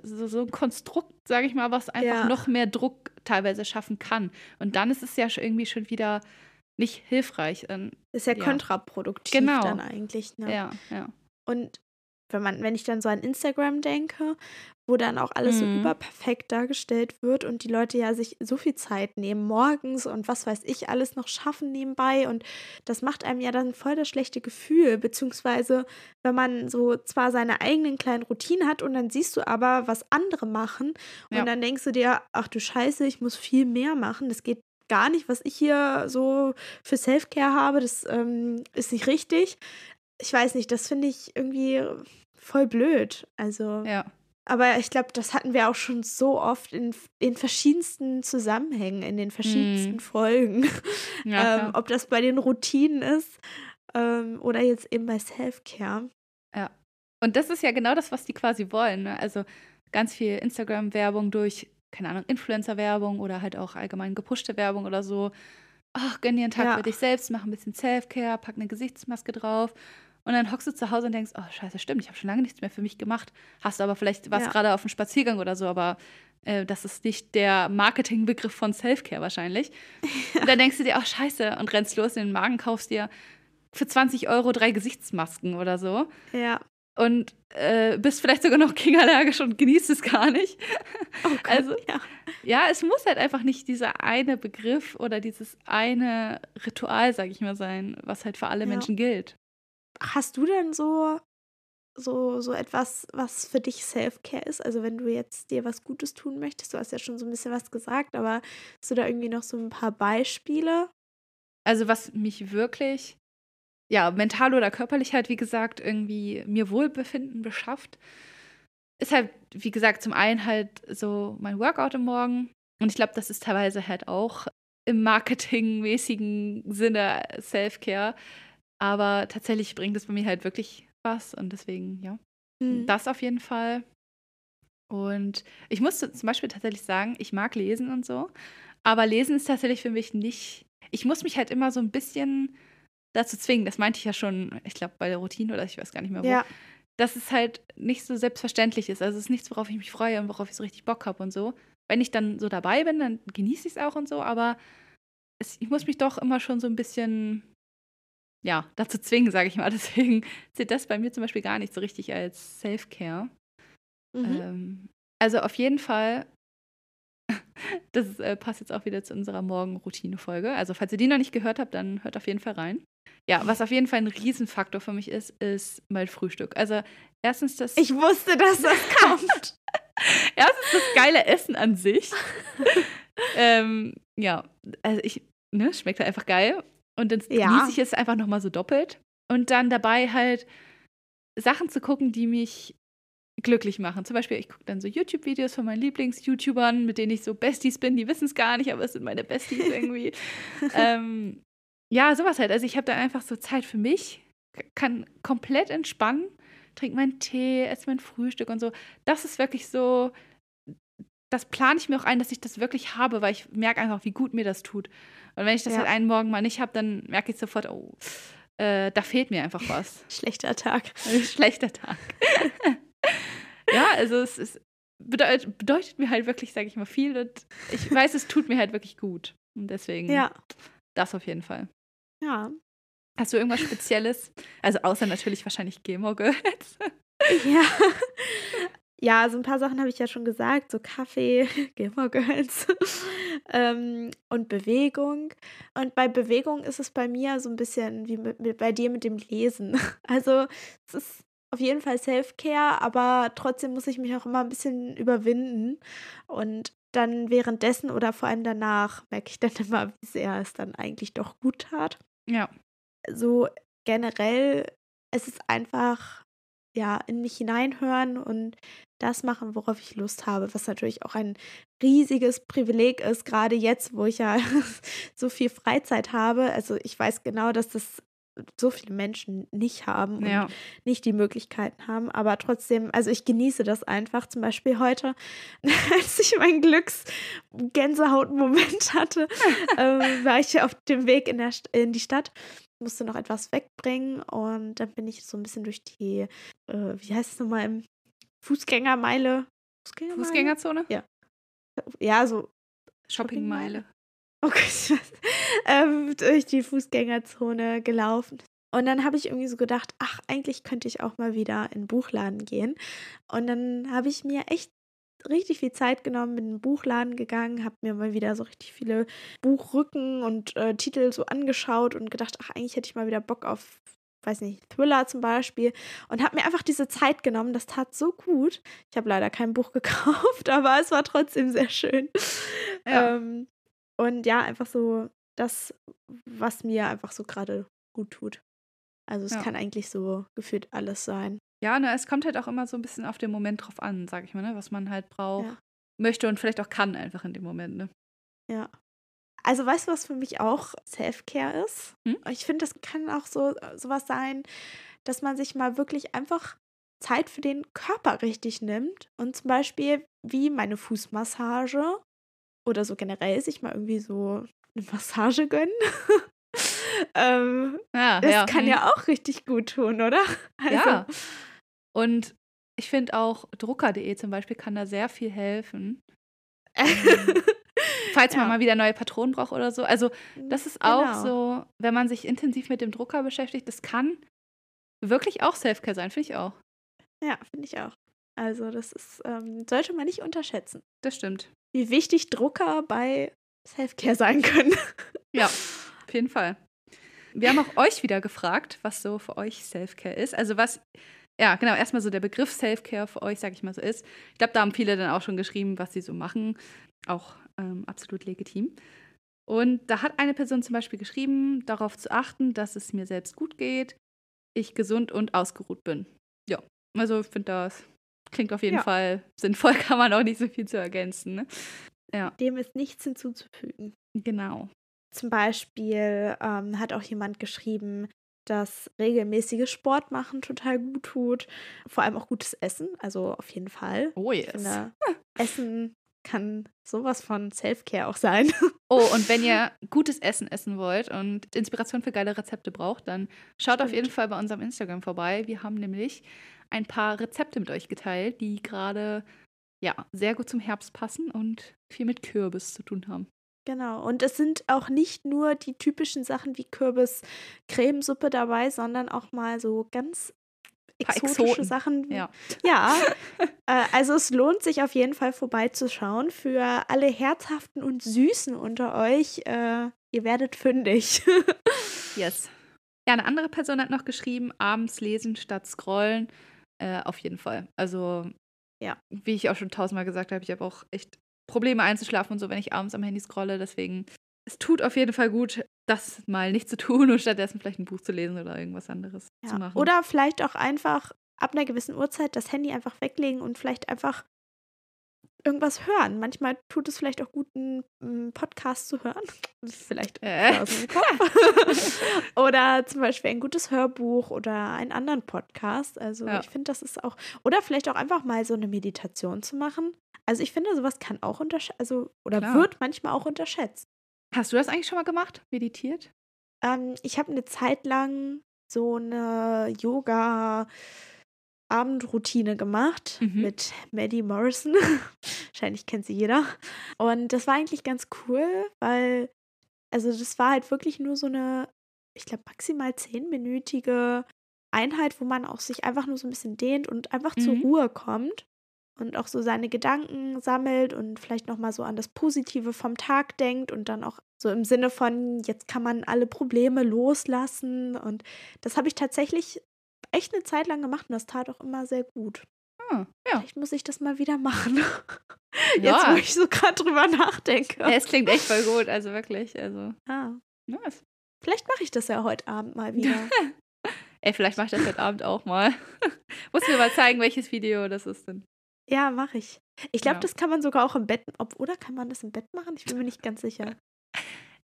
so, so ein Konstrukt, sage ich mal, was einfach ja. noch mehr Druck teilweise schaffen kann. Und dann ist es ja irgendwie schon wieder nicht hilfreich. Ist ja, ja, kontraproduktiv genau. dann eigentlich. Ne? Ja, ja. Und wenn man, wenn ich dann so an Instagram denke, wo dann auch alles mhm. so überperfekt dargestellt wird und die Leute ja sich so viel Zeit nehmen morgens und was weiß ich alles noch schaffen nebenbei und das macht einem ja dann voll das schlechte Gefühl, beziehungsweise wenn man so zwar seine eigenen kleinen Routinen hat und dann siehst du aber, was andere machen und ja. dann denkst du dir, ach du Scheiße, ich muss viel mehr machen, das geht gar nicht, was ich hier so für Self-Care habe. Das ähm, ist nicht richtig. Ich weiß nicht, das finde ich irgendwie voll blöd. Also. Ja. Aber ich glaube, das hatten wir auch schon so oft in, in verschiedensten Zusammenhängen, in den verschiedensten mm. Folgen. Ja, ähm, ob das bei den Routinen ist ähm, oder jetzt eben bei Self-Care. Ja. Und das ist ja genau das, was die quasi wollen. Ne? Also ganz viel Instagram-Werbung durch keine Ahnung, Influencer-Werbung oder halt auch allgemein gepushte Werbung oder so. Ach, gönn dir einen Tag ja. für dich selbst, mach ein bisschen Self-Care, pack eine Gesichtsmaske drauf. Und dann hockst du zu Hause und denkst, oh, scheiße, stimmt, ich habe schon lange nichts mehr für mich gemacht. Hast du aber vielleicht was ja. gerade auf einem Spaziergang oder so, aber äh, das ist nicht der Marketingbegriff von Self-Care wahrscheinlich. Ja. Und dann denkst du dir, oh, scheiße, und rennst los in den Magen, kaufst dir für 20 Euro drei Gesichtsmasken oder so. Ja und äh, bist vielleicht sogar noch kingallergisch und genießt es gar nicht. Oh Gott, also ja. ja, es muss halt einfach nicht dieser eine Begriff oder dieses eine Ritual, sag ich mal, sein, was halt für alle ja. Menschen gilt. Hast du denn so so so etwas, was für dich Self-Care ist? Also wenn du jetzt dir was Gutes tun möchtest, du hast ja schon so ein bisschen was gesagt, aber hast du da irgendwie noch so ein paar Beispiele? Also was mich wirklich ja, mental oder körperlich halt, wie gesagt, irgendwie mir Wohlbefinden beschafft. Ist halt, wie gesagt, zum einen halt so mein Workout im Morgen. Und ich glaube, das ist teilweise halt auch im marketingmäßigen Sinne Self-Care. Aber tatsächlich bringt es bei mir halt wirklich was und deswegen, ja. Mhm. Das auf jeden Fall. Und ich musste zum Beispiel tatsächlich sagen, ich mag lesen und so, aber lesen ist tatsächlich für mich nicht. Ich muss mich halt immer so ein bisschen dazu zwingen. Das meinte ich ja schon, ich glaube, bei der Routine oder ich weiß gar nicht mehr wo. Ja. Dass es halt nicht so selbstverständlich ist. Also es ist nichts, worauf ich mich freue und worauf ich so richtig Bock habe und so. Wenn ich dann so dabei bin, dann genieße ich es auch und so, aber es, ich muss mich doch immer schon so ein bisschen ja, dazu zwingen, sage ich mal. Deswegen zählt das bei mir zum Beispiel gar nicht so richtig als Self-Care. Mhm. Ähm, also auf jeden Fall, das äh, passt jetzt auch wieder zu unserer Morgenroutine-Folge. Also falls ihr die noch nicht gehört habt, dann hört auf jeden Fall rein. Ja, was auf jeden Fall ein Riesenfaktor für mich ist, ist mein Frühstück. Also erstens das. Ich wusste, dass das kommt. erstens das geile Essen an sich. ähm, ja, also ich, ne, schmeckt halt einfach geil. Und dann ja. genieße ich es einfach nochmal so doppelt. Und dann dabei halt Sachen zu gucken, die mich glücklich machen. Zum Beispiel, ich gucke dann so YouTube-Videos von meinen Lieblings-YouTubern, mit denen ich so Besties bin. Die wissen es gar nicht, aber es sind meine Besties irgendwie. ähm, ja, sowas halt. Also ich habe dann einfach so Zeit für mich, kann komplett entspannen, trinke meinen Tee, esse mein Frühstück und so. Das ist wirklich so, das plane ich mir auch ein, dass ich das wirklich habe, weil ich merke einfach, wie gut mir das tut. Und wenn ich das ja. halt einen Morgen mal nicht habe, dann merke ich sofort, oh, äh, da fehlt mir einfach was. Schlechter Tag. Schlechter Tag. ja, also es, es bedeutet, bedeutet, mir halt wirklich, sage ich mal, viel und ich weiß, es tut mir halt wirklich gut. Und deswegen ja. das auf jeden Fall. Ja. Hast du irgendwas Spezielles? Also außer natürlich wahrscheinlich Gilmore Girls. ja. Ja, so ein paar Sachen habe ich ja schon gesagt, so Kaffee, Gilmore Girls ähm, und Bewegung. Und bei Bewegung ist es bei mir so ein bisschen wie mit, mit, bei dir mit dem Lesen. Also es ist auf jeden Fall Self-Care, aber trotzdem muss ich mich auch immer ein bisschen überwinden. Und dann währenddessen oder vor allem danach merke ich dann immer, wie sehr es dann eigentlich doch gut tat. Ja. So generell, es ist einfach ja, in mich hineinhören und das machen, worauf ich Lust habe, was natürlich auch ein riesiges Privileg ist, gerade jetzt, wo ich ja so viel Freizeit habe. Also ich weiß genau, dass das so viele Menschen nicht haben und ja. nicht die Möglichkeiten haben. Aber trotzdem, also ich genieße das einfach. Zum Beispiel heute, als ich meinen Glücks-Gänsehaut-Moment hatte, äh, war ich auf dem Weg in, der, in die Stadt musste noch etwas wegbringen und dann bin ich so ein bisschen durch die, äh, wie heißt es nochmal, im Fußgängermeile. Fußgängermeile? Fußgängerzone? Ja. Ja, so. Shoppingmeile. Okay, ähm, durch die Fußgängerzone gelaufen. Und dann habe ich irgendwie so gedacht, ach, eigentlich könnte ich auch mal wieder in den Buchladen gehen. Und dann habe ich mir echt richtig viel Zeit genommen, bin in den Buchladen gegangen, habe mir mal wieder so richtig viele Buchrücken und äh, Titel so angeschaut und gedacht, ach, eigentlich hätte ich mal wieder Bock auf, weiß nicht, Thriller zum Beispiel und habe mir einfach diese Zeit genommen. Das tat so gut. Ich habe leider kein Buch gekauft, aber es war trotzdem sehr schön. Ja. Ähm, und ja, einfach so das, was mir einfach so gerade gut tut. Also es ja. kann eigentlich so gefühlt alles sein. Ja, ne, es kommt halt auch immer so ein bisschen auf den Moment drauf an, sag ich mal, ne, was man halt braucht, ja. möchte und vielleicht auch kann einfach in dem Moment, ne? Ja. Also weißt du, was für mich auch Self-Care ist? Hm? Ich finde, das kann auch so sowas sein, dass man sich mal wirklich einfach Zeit für den Körper richtig nimmt und zum Beispiel wie meine Fußmassage oder so generell sich mal irgendwie so eine Massage gönnen. ähm, ja, das ja. kann ja hm. auch richtig gut tun, oder? Also, ja. Und ich finde auch drucker.de zum Beispiel kann da sehr viel helfen. falls man ja. mal wieder neue Patronen braucht oder so. Also, das ist auch genau. so, wenn man sich intensiv mit dem Drucker beschäftigt, das kann wirklich auch Selfcare sein, finde ich auch. Ja, finde ich auch. Also, das ist, ähm, sollte man nicht unterschätzen. Das stimmt. Wie wichtig Drucker bei Selfcare sein können. ja, auf jeden Fall. Wir haben auch euch wieder gefragt, was so für euch Selfcare ist. Also, was ja, genau, erstmal so der Begriff Self-Care für euch, sag ich mal so ist. Ich glaube, da haben viele dann auch schon geschrieben, was sie so machen. Auch ähm, absolut legitim. Und da hat eine Person zum Beispiel geschrieben, darauf zu achten, dass es mir selbst gut geht, ich gesund und ausgeruht bin. Ja, also ich finde das klingt auf jeden ja. Fall sinnvoll, kann man auch nicht so viel zu ergänzen. Ne? Ja. Dem ist nichts hinzuzufügen. Genau. Zum Beispiel ähm, hat auch jemand geschrieben, dass regelmäßiges Sport machen total gut tut. Vor allem auch gutes Essen, also auf jeden Fall. Oh yes. Finde, Essen kann sowas von Self-Care auch sein. Oh, und wenn ihr gutes Essen essen wollt und Inspiration für geile Rezepte braucht, dann schaut Stimmt. auf jeden Fall bei unserem Instagram vorbei. Wir haben nämlich ein paar Rezepte mit euch geteilt, die gerade ja, sehr gut zum Herbst passen und viel mit Kürbis zu tun haben. Genau. Und es sind auch nicht nur die typischen Sachen wie Kürbis-Cremesuppe dabei, sondern auch mal so ganz exotische Sachen. Ja. ja. äh, also es lohnt sich auf jeden Fall vorbeizuschauen. Für alle Herzhaften und Süßen unter euch, äh, ihr werdet fündig. yes. Ja, eine andere Person hat noch geschrieben, abends lesen statt scrollen. Äh, auf jeden Fall. Also, ja, wie ich auch schon tausendmal gesagt habe, ich habe auch echt Probleme einzuschlafen und so, wenn ich abends am Handy scrolle. Deswegen, es tut auf jeden Fall gut, das mal nicht zu tun und stattdessen vielleicht ein Buch zu lesen oder irgendwas anderes ja. zu machen. Oder vielleicht auch einfach ab einer gewissen Uhrzeit das Handy einfach weglegen und vielleicht einfach irgendwas hören. Manchmal tut es vielleicht auch gut, einen Podcast zu hören. Vielleicht äh. aus dem Kopf. oder zum Beispiel ein gutes Hörbuch oder einen anderen Podcast. Also ja. ich finde, das ist auch. Oder vielleicht auch einfach mal so eine Meditation zu machen. Also ich finde, sowas kann auch unterschätzt, also oder Klar. wird manchmal auch unterschätzt. Hast du das eigentlich schon mal gemacht? Meditiert? Ähm, ich habe eine Zeit lang so eine Yoga- Abendroutine gemacht mhm. mit Maddie Morrison. Wahrscheinlich kennt sie jeder. Und das war eigentlich ganz cool, weil, also das war halt wirklich nur so eine, ich glaube, maximal zehnminütige Einheit, wo man auch sich einfach nur so ein bisschen dehnt und einfach mhm. zur Ruhe kommt und auch so seine Gedanken sammelt und vielleicht nochmal so an das Positive vom Tag denkt und dann auch so im Sinne von, jetzt kann man alle Probleme loslassen. Und das habe ich tatsächlich echt eine Zeit lang gemacht und das tat auch immer sehr gut. Hm, ja. Vielleicht muss ich das mal wieder machen. Jetzt, wo ich so gerade drüber nachdenke. Ja, es klingt echt voll gut, also wirklich. Also. Ah. Nice. Vielleicht mache ich das ja heute Abend mal wieder. Ey, vielleicht mache ich das heute Abend auch mal. Muss mir mal zeigen, welches Video das ist denn. Ja, mache ich. Ich glaube, ja. das kann man sogar auch im Bett. Ob, oder kann man das im Bett machen? Ich bin mir nicht ganz sicher.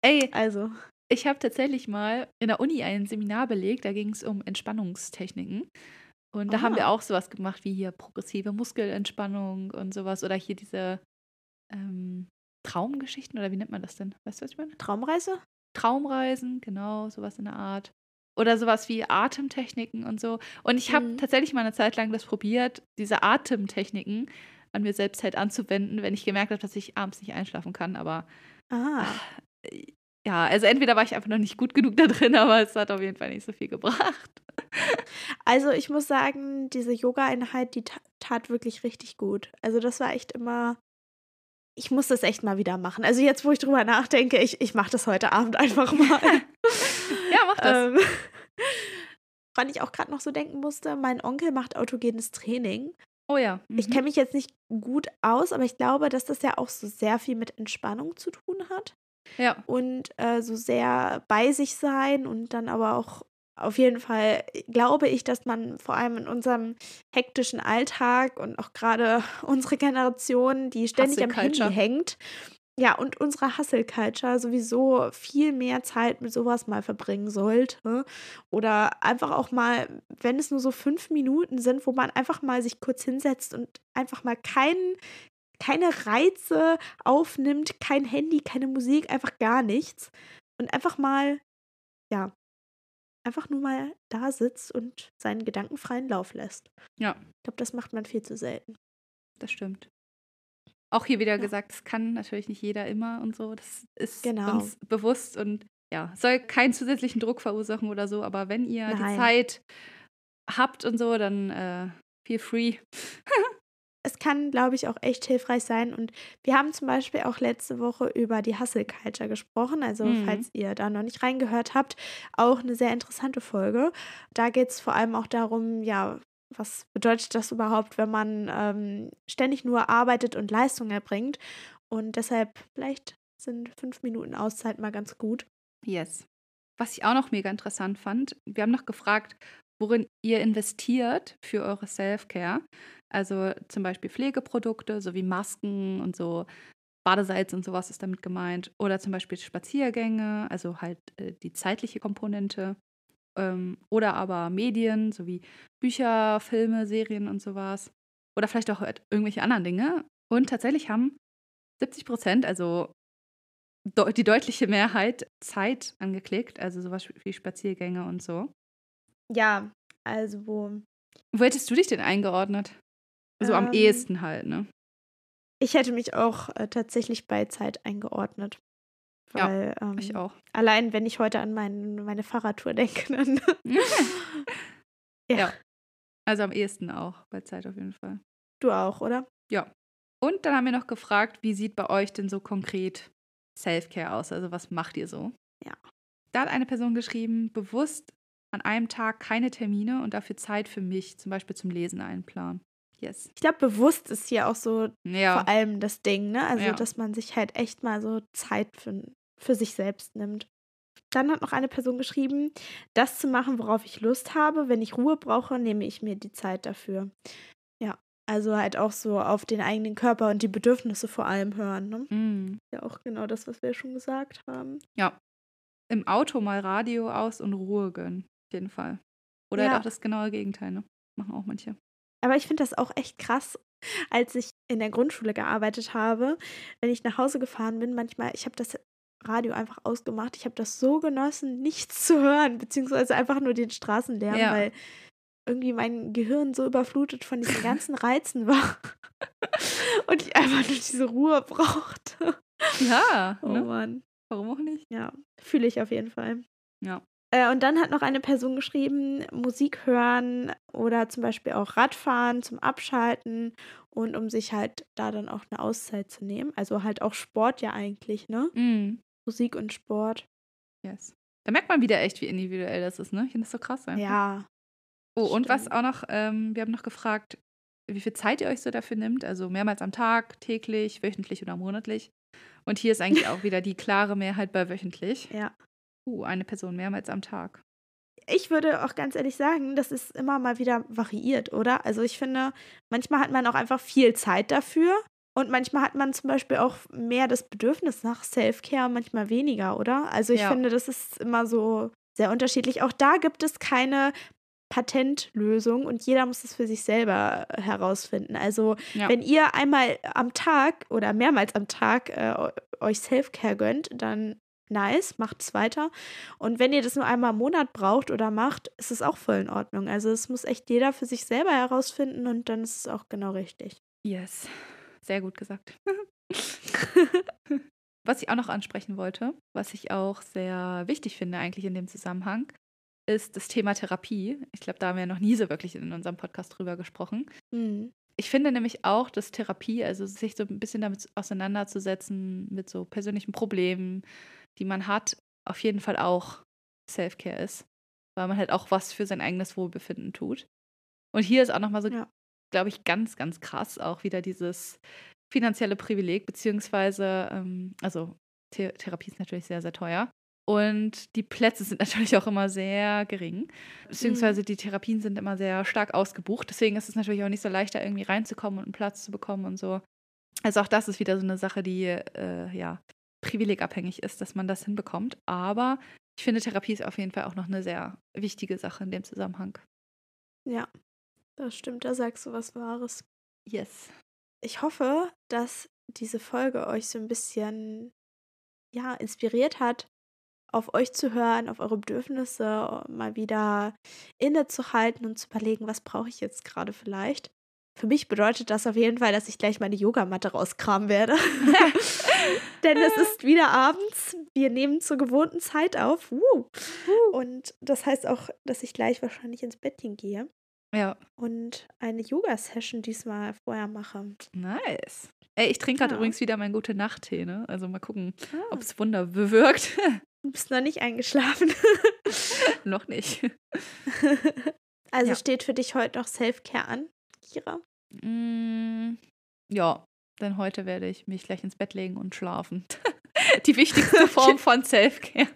Ey, also. Ich habe tatsächlich mal in der Uni ein Seminar belegt, da ging es um Entspannungstechniken. Und da Aha. haben wir auch sowas gemacht wie hier progressive Muskelentspannung und sowas. Oder hier diese ähm, Traumgeschichten oder wie nennt man das denn? Weißt du, was ich meine? Traumreise? Traumreisen, genau, sowas in der Art. Oder sowas wie Atemtechniken und so. Und ich habe mhm. tatsächlich mal eine Zeit lang das probiert, diese Atemtechniken an mir selbst halt anzuwenden, wenn ich gemerkt habe, dass ich abends nicht einschlafen kann. Aber ah ja, also entweder war ich einfach noch nicht gut genug da drin, aber es hat auf jeden Fall nicht so viel gebracht. Also ich muss sagen, diese Yoga-Einheit, die tat wirklich richtig gut. Also das war echt immer, ich muss das echt mal wieder machen. Also jetzt, wo ich drüber nachdenke, ich, ich mache das heute Abend einfach mal. mach das. Ähm, woran ich auch gerade noch so denken musste, mein Onkel macht autogenes Training. Oh ja. Mhm. Ich kenne mich jetzt nicht gut aus, aber ich glaube, dass das ja auch so sehr viel mit Entspannung zu tun hat. Ja. Und äh, so sehr bei sich sein und dann aber auch auf jeden Fall glaube ich, dass man vor allem in unserem hektischen Alltag und auch gerade unsere Generation, die ständig am Handy hängt, ja, und unsere Hustle Culture sowieso viel mehr Zeit mit sowas mal verbringen sollte. Oder einfach auch mal, wenn es nur so fünf Minuten sind, wo man einfach mal sich kurz hinsetzt und einfach mal keinen keine Reize aufnimmt, kein Handy, keine Musik, einfach gar nichts. Und einfach mal, ja, einfach nur mal da sitzt und seinen Gedanken freien Lauf lässt. Ja. Ich glaube, das macht man viel zu selten. Das stimmt. Auch hier wieder ja. gesagt, das kann natürlich nicht jeder immer und so. Das ist genau. uns bewusst und ja, soll keinen zusätzlichen Druck verursachen oder so, aber wenn ihr Nein. die Zeit habt und so, dann äh, feel free. es kann, glaube ich, auch echt hilfreich sein. Und wir haben zum Beispiel auch letzte Woche über die Hustle Culture gesprochen. Also, mhm. falls ihr da noch nicht reingehört habt, auch eine sehr interessante Folge. Da geht es vor allem auch darum, ja, was bedeutet das überhaupt, wenn man ähm, ständig nur arbeitet und Leistung erbringt. Und deshalb vielleicht sind fünf Minuten Auszeit mal ganz gut. Yes. Was ich auch noch mega interessant fand, wir haben noch gefragt, worin ihr investiert für eure Self-Care. Also zum Beispiel Pflegeprodukte sowie Masken und so. Badesalz und sowas ist damit gemeint. Oder zum Beispiel Spaziergänge, also halt äh, die zeitliche Komponente. Ähm, oder aber Medien, sowie Bücher, Filme, Serien und sowas. Oder vielleicht auch irgendwelche anderen Dinge. Und tatsächlich haben 70 Prozent, also die deutliche Mehrheit, Zeit angeklickt, also sowas wie Spaziergänge und so. Ja, also wo. Wo hättest du dich denn eingeordnet? So ähm, am ehesten halt, ne? Ich hätte mich auch äh, tatsächlich bei Zeit eingeordnet. Weil, ja, ähm, ich auch. Allein, wenn ich heute an mein, meine Fahrradtour denke, dann. ja. ja. Also am ehesten auch bei Zeit auf jeden Fall. Du auch, oder? Ja. Und dann haben wir noch gefragt, wie sieht bei euch denn so konkret Self-Care aus? Also was macht ihr so? Ja. Da hat eine Person geschrieben, bewusst an einem Tag keine Termine und dafür Zeit für mich, zum Beispiel zum Lesen einplanen. Yes. Ich glaube, bewusst ist hier auch so ja. vor allem das Ding, ne? Also, ja. dass man sich halt echt mal so Zeit für, für sich selbst nimmt. Dann hat noch eine Person geschrieben, das zu machen, worauf ich Lust habe. Wenn ich Ruhe brauche, nehme ich mir die Zeit dafür. Ja, also halt auch so auf den eigenen Körper und die Bedürfnisse vor allem hören. Ne? Mm. Ja, auch genau das, was wir schon gesagt haben. Ja. Im Auto mal Radio aus und Ruhe gönnen. Auf jeden Fall. Oder ja. halt auch das genaue Gegenteil. Ne? Machen auch manche. Aber ich finde das auch echt krass, als ich in der Grundschule gearbeitet habe, wenn ich nach Hause gefahren bin, manchmal, ich habe das Radio einfach ausgemacht. Ich habe das so genossen, nichts zu hören, beziehungsweise einfach nur den Straßenlärm, ja. weil irgendwie mein Gehirn so überflutet von diesen ganzen Reizen war und ich einfach nur diese Ruhe brauchte. Ja, oh ne? Mann. Warum auch nicht? Ja, fühle ich auf jeden Fall. Ja. Äh, und dann hat noch eine Person geschrieben, Musik hören oder zum Beispiel auch Radfahren zum Abschalten und um sich halt da dann auch eine Auszeit zu nehmen. Also halt auch Sport ja eigentlich, ne? Mm. Musik und Sport. Yes. Da merkt man wieder echt, wie individuell das ist, ne? Ich finde das so krass einfach. Ja. Oh, und was auch noch, ähm, wir haben noch gefragt, wie viel Zeit ihr euch so dafür nimmt. Also mehrmals am Tag, täglich, wöchentlich oder monatlich. Und hier ist eigentlich auch wieder die klare Mehrheit bei wöchentlich. Ja. Uh, eine Person mehrmals am Tag. Ich würde auch ganz ehrlich sagen, das ist immer mal wieder variiert, oder? Also ich finde, manchmal hat man auch einfach viel Zeit dafür und manchmal hat man zum Beispiel auch mehr das Bedürfnis nach Self-Care, manchmal weniger, oder? Also ich ja. finde, das ist immer so sehr unterschiedlich. Auch da gibt es keine Patentlösung und jeder muss es für sich selber herausfinden. Also ja. wenn ihr einmal am Tag oder mehrmals am Tag äh, euch Self-Care gönnt, dann nice, macht es weiter. Und wenn ihr das nur einmal im Monat braucht oder macht, ist es auch voll in Ordnung. Also es muss echt jeder für sich selber herausfinden und dann ist es auch genau richtig. Yes, sehr gut gesagt. was ich auch noch ansprechen wollte, was ich auch sehr wichtig finde eigentlich in dem Zusammenhang, ist das Thema Therapie. Ich glaube, da haben wir noch nie so wirklich in unserem Podcast drüber gesprochen. Mhm. Ich finde nämlich auch, dass Therapie, also sich so ein bisschen damit auseinanderzusetzen, mit so persönlichen Problemen, die man hat, auf jeden Fall auch Self-Care ist. Weil man halt auch was für sein eigenes Wohlbefinden tut. Und hier ist auch nochmal so, ja. Glaube ich, ganz, ganz krass auch wieder dieses finanzielle Privileg, beziehungsweise, ähm, also The Therapie ist natürlich sehr, sehr teuer. Und die Plätze sind natürlich auch immer sehr gering. Beziehungsweise mhm. die Therapien sind immer sehr stark ausgebucht. Deswegen ist es natürlich auch nicht so leicht, da irgendwie reinzukommen und einen Platz zu bekommen und so. Also auch das ist wieder so eine Sache, die äh, ja privilegabhängig ist, dass man das hinbekommt. Aber ich finde, Therapie ist auf jeden Fall auch noch eine sehr wichtige Sache in dem Zusammenhang. Ja, das stimmt. Da sagst du was Wahres. Yes. Ich hoffe, dass diese Folge euch so ein bisschen ja, inspiriert hat, auf euch zu hören, auf eure Bedürfnisse, mal wieder innezuhalten und zu überlegen, was brauche ich jetzt gerade vielleicht. Für mich bedeutet das auf jeden Fall, dass ich gleich meine Yogamatte rauskramen werde. Denn es ist wieder abends. Wir nehmen zur gewohnten Zeit auf. Und das heißt auch, dass ich gleich wahrscheinlich ins Bettchen gehe. Ja. Und eine Yoga-Session diesmal vorher mache. Nice. Ey, ich trinke gerade ja. übrigens wieder meinen gute Nacht-Tee, ne? Also mal gucken, ah. ob es Wunder bewirkt. Du bist noch nicht eingeschlafen. noch nicht. Also ja. steht für dich heute noch Self-Care an, Kira? Mm, ja, denn heute werde ich mich gleich ins Bett legen und schlafen. Die wichtigste Form von Self-Care.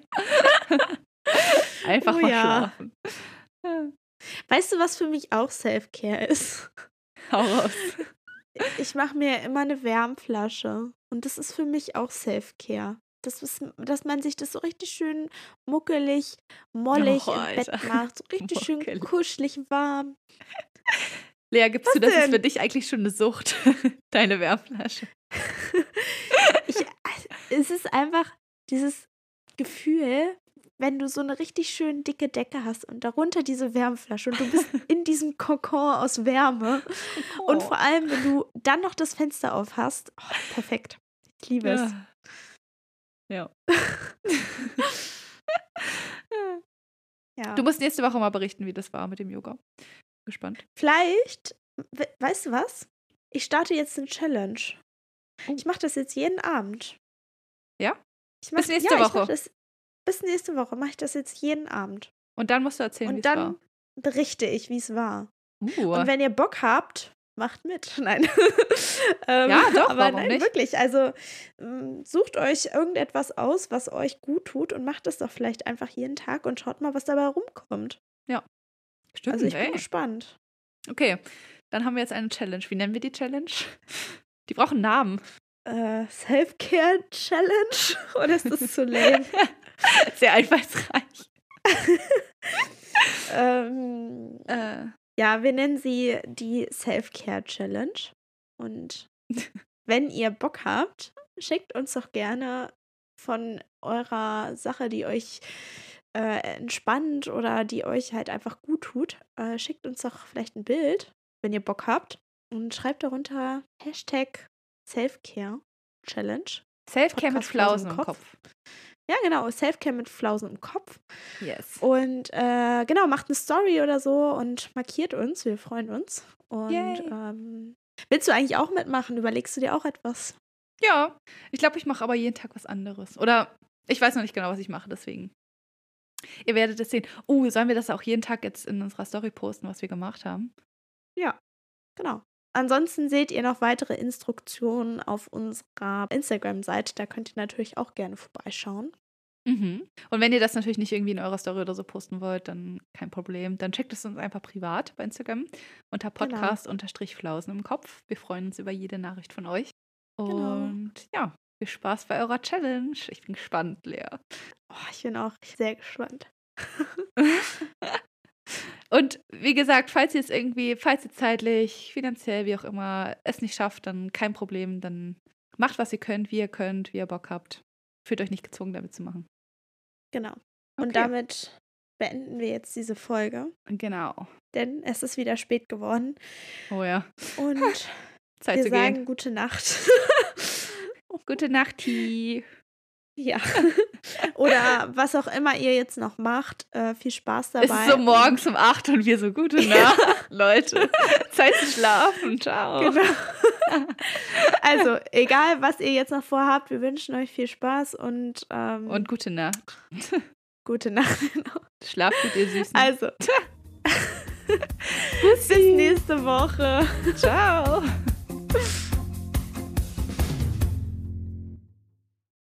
Einfach oh, mal ja. schlafen. Weißt du, was für mich auch Self-Care ist? Hau raus. Ich mache mir immer eine Wärmflasche. Und das ist für mich auch Self-Care. Das ist, dass man sich das so richtig schön muckelig, mollig oh, im Bett macht. So richtig muckelig. schön kuschelig warm. Lea, gibst Was du, das denn? ist für dich eigentlich schon eine Sucht, deine Wärmflasche? ich, also, es ist einfach dieses Gefühl, wenn du so eine richtig schön dicke Decke hast und darunter diese Wärmflasche und du bist in diesem Kokon aus Wärme oh. und vor allem, wenn du dann noch das Fenster auf hast, oh, perfekt. Ich liebe es. Ja. ja. Du musst nächste Woche mal berichten, wie das war mit dem Yoga. Gespannt. Vielleicht, we weißt du was? Ich starte jetzt eine Challenge. Oh. Ich mache das jetzt jeden Abend. Ja? Ich mach, bis nächste ja, Woche. Das, bis nächste Woche mache ich das jetzt jeden Abend. Und dann musst du erzählen, wie es war. Und dann berichte ich, wie es war. Uh. Und wenn ihr Bock habt, macht mit. Nein. ähm, ja, doch, aber nein, nicht? wirklich. Also ähm, sucht euch irgendetwas aus, was euch gut tut und macht es doch vielleicht einfach jeden Tag und schaut mal, was dabei rumkommt. Ja. Stimmt, also ich ey. bin gespannt. Okay, dann haben wir jetzt eine Challenge. Wie nennen wir die Challenge? Die brauchen Namen. Äh, Self-Care-Challenge? Oder ist das zu lame? Sehr einfallsreich. ähm, äh. Ja, wir nennen sie die Self-Care Challenge. Und wenn ihr Bock habt, schickt uns doch gerne von eurer Sache, die euch äh, entspannt oder die euch halt einfach gut tut. Äh, schickt uns doch vielleicht ein Bild, wenn ihr Bock habt. Und schreibt darunter Hashtag Self-Care Challenge. Self-Care mit Flausen im Kopf. Kopf. Ja, genau. Selfcare mit Flausen im Kopf. Yes. Und äh, genau, macht eine Story oder so und markiert uns. Wir freuen uns. Und ähm, willst du eigentlich auch mitmachen? Überlegst du dir auch etwas? Ja, ich glaube, ich mache aber jeden Tag was anderes. Oder ich weiß noch nicht genau, was ich mache, deswegen. Ihr werdet es sehen. Oh, sollen wir das auch jeden Tag jetzt in unserer Story posten, was wir gemacht haben? Ja, genau. Ansonsten seht ihr noch weitere Instruktionen auf unserer Instagram-Seite. Da könnt ihr natürlich auch gerne vorbeischauen. Mhm. Und wenn ihr das natürlich nicht irgendwie in eurer Story oder so posten wollt, dann kein Problem. Dann checkt es uns einfach privat bei Instagram unter genau. Podcast-Flausen im Kopf. Wir freuen uns über jede Nachricht von euch. Genau. Und genau. ja, viel Spaß bei eurer Challenge. Ich bin gespannt, Lea. Oh, ich bin auch sehr gespannt. Und wie gesagt, falls ihr es irgendwie, falls ihr zeitlich, finanziell, wie auch immer, es nicht schafft, dann kein Problem. Dann macht, was ihr könnt, wie ihr könnt, wie ihr Bock habt. Fühlt euch nicht gezwungen, damit zu machen. Genau. Und okay. damit beenden wir jetzt diese Folge. Genau. Denn es ist wieder spät geworden. Oh ja. Und Zeit wir zu sagen gehen. gute Nacht. gute Nacht, T. Ja. Oder was auch immer ihr jetzt noch macht. Äh, viel Spaß dabei. Es ist so morgens um 8 und wir so gute Nacht, Leute. Zeit zu schlafen. Ciao. Genau. Also, egal, was ihr jetzt noch vorhabt, wir wünschen euch viel Spaß und. Ähm, und gute Nacht. Gute Nacht, genau. Schlaft gut, ihr Süßen. Also. Bis nächste Woche. Ciao.